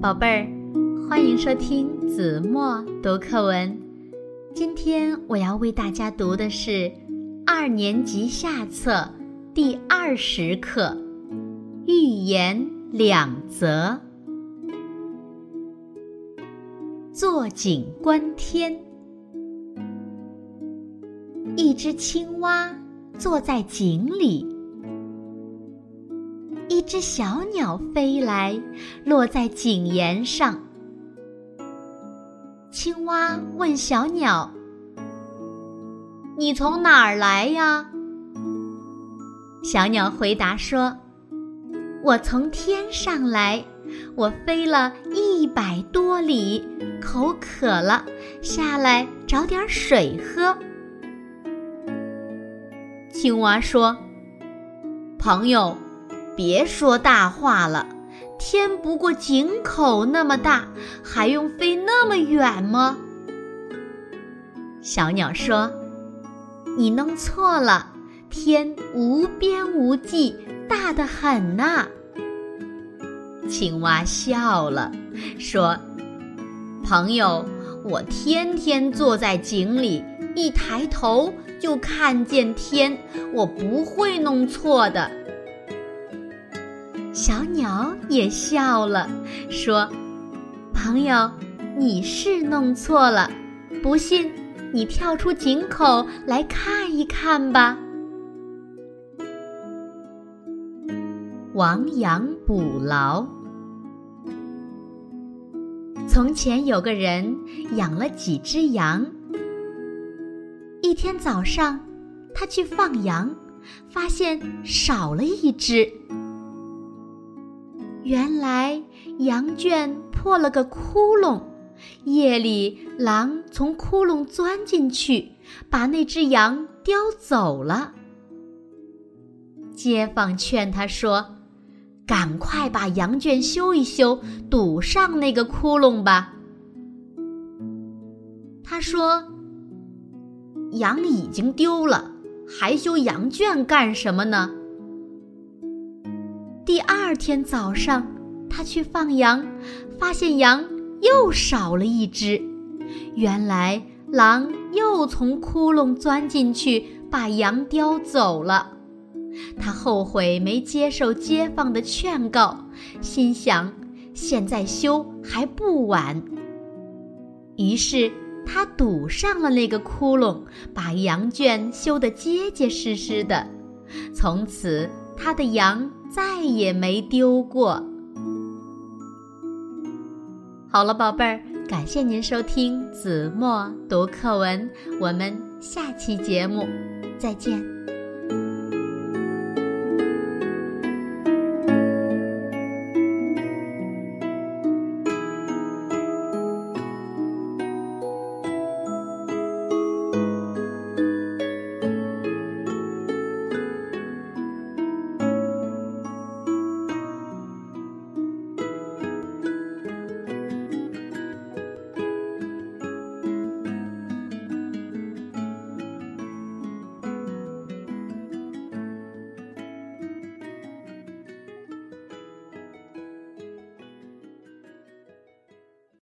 宝贝儿，欢迎收听子墨读课文。今天我要为大家读的是二年级下册第二十课《寓言两则》。坐井观天，一只青蛙坐在井里。一只小鸟飞来，落在井沿上。青蛙问小鸟：“你从哪儿来呀？”小鸟回答说：“我从天上来，我飞了一百多里，口渴了，下来找点水喝。”青蛙说：“朋友。”别说大话了，天不过井口那么大，还用飞那么远吗？小鸟说：“你弄错了，天无边无际，大得很呐。”青蛙笑了，说：“朋友，我天天坐在井里，一抬头就看见天，我不会弄错的。”小鸟也笑了，说：“朋友，你是弄错了，不信你跳出井口来看一看吧。”亡羊补牢。从前有个人养了几只羊，一天早上，他去放羊，发现少了一只。原来羊圈破了个窟窿，夜里狼从窟窿钻进去，把那只羊叼走了。街坊劝他说：“赶快把羊圈修一修，堵上那个窟窿吧。”他说：“羊已经丢了，还修羊圈干什么呢？”第二天早上，他去放羊，发现羊又少了一只。原来狼又从窟窿钻进去，把羊叼走了。他后悔没接受街坊的劝告，心想现在修还不晚。于是他堵上了那个窟窿，把羊圈修得结结实实的。从此。他的羊再也没丢过。好了，宝贝儿，感谢您收听子墨读课文，我们下期节目再见。